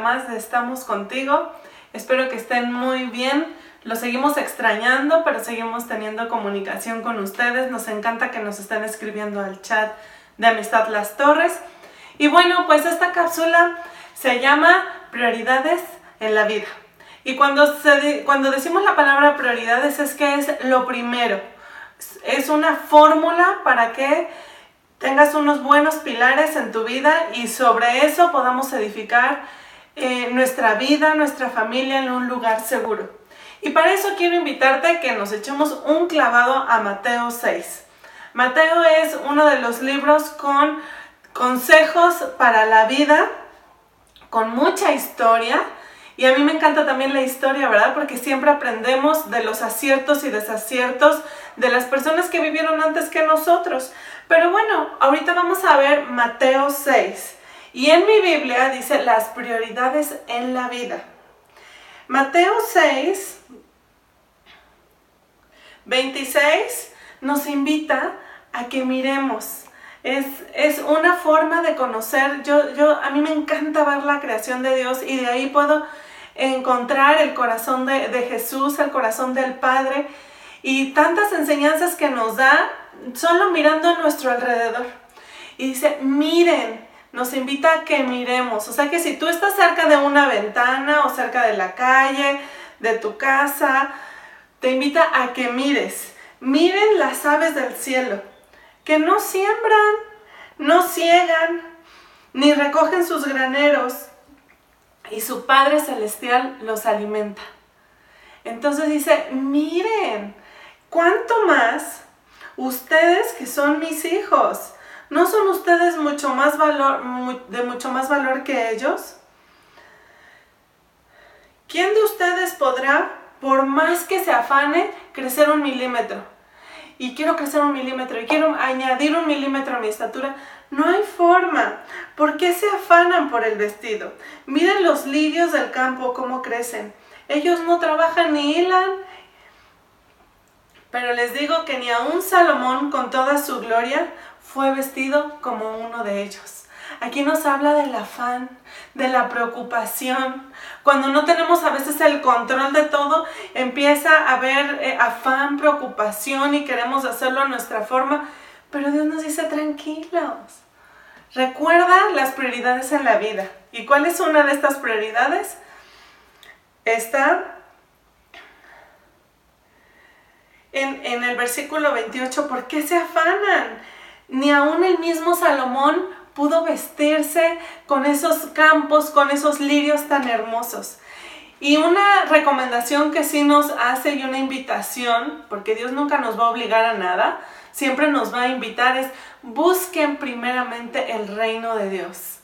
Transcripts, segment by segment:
más de Estamos contigo. Espero que estén muy bien. Lo seguimos extrañando, pero seguimos teniendo comunicación con ustedes. Nos encanta que nos estén escribiendo al chat de Amistad Las Torres. Y bueno, pues esta cápsula se llama Prioridades en la vida. Y cuando, cuando decimos la palabra prioridades es que es lo primero. Es una fórmula para que tengas unos buenos pilares en tu vida y sobre eso podamos edificar eh, nuestra vida, nuestra familia en un lugar seguro. Y para eso quiero invitarte a que nos echemos un clavado a Mateo 6. Mateo es uno de los libros con consejos para la vida, con mucha historia. Y a mí me encanta también la historia, ¿verdad? Porque siempre aprendemos de los aciertos y desaciertos de las personas que vivieron antes que nosotros. Pero bueno, ahorita vamos a ver Mateo 6. Y en mi Biblia dice las prioridades en la vida. Mateo 6, 26 nos invita a que miremos. Es, es, una forma de conocer, yo, yo, a mí me encanta ver la creación de Dios y de ahí puedo encontrar el corazón de, de Jesús, el corazón del Padre y tantas enseñanzas que nos da solo mirando a nuestro alrededor. Y dice, miren, nos invita a que miremos. O sea que si tú estás cerca de una ventana o cerca de la calle, de tu casa, te invita a que mires. Miren las aves del cielo, que no siembran, no ciegan, ni recogen sus graneros, y su Padre Celestial los alimenta. Entonces dice, miren, ¿cuánto más ustedes que son mis hijos? ¿No son ustedes mucho más valor, de mucho más valor que ellos? ¿Quién de ustedes podrá, por más que se afane, crecer un milímetro? Y quiero crecer un milímetro y quiero añadir un milímetro a mi estatura. No hay forma. ¿Por qué se afanan por el vestido? Miren los lirios del campo cómo crecen. Ellos no trabajan ni hilan. Pero les digo que ni aun Salomón con toda su gloria fue vestido como uno de ellos. Aquí nos habla del afán, de la preocupación. Cuando no tenemos a veces el control de todo, empieza a haber eh, afán, preocupación y queremos hacerlo a nuestra forma. Pero Dios nos dice tranquilos. Recuerda las prioridades en la vida. ¿Y cuál es una de estas prioridades? Está en, el versículo 28. ¿Por qué se afanan? Ni aún el mismo Salomón pudo vestirse con esos campos, con esos lirios tan hermosos. Y una recomendación que sí nos hace y una invitación, porque Dios nunca nos va a obligar a nada, siempre nos va a invitar es busquen primeramente el reino de Dios.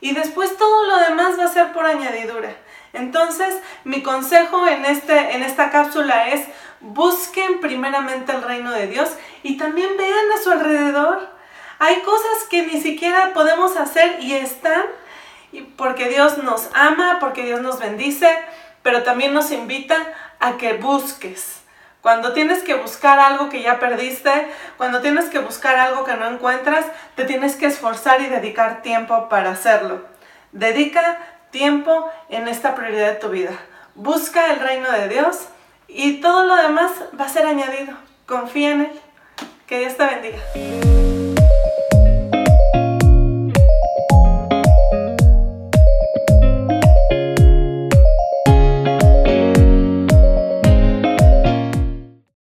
Y después todo lo demás va a ser por añadidura. Entonces, mi consejo en, este, en esta cápsula es busquen primeramente el reino de Dios y también vean a su alrededor. Hay cosas que ni siquiera podemos hacer y están porque Dios nos ama, porque Dios nos bendice, pero también nos invita a que busques. Cuando tienes que buscar algo que ya perdiste, cuando tienes que buscar algo que no encuentras, te tienes que esforzar y dedicar tiempo para hacerlo. Dedica tiempo en esta prioridad de tu vida. Busca el reino de Dios y todo lo demás va a ser añadido. Confía en Él. Que Dios te bendiga.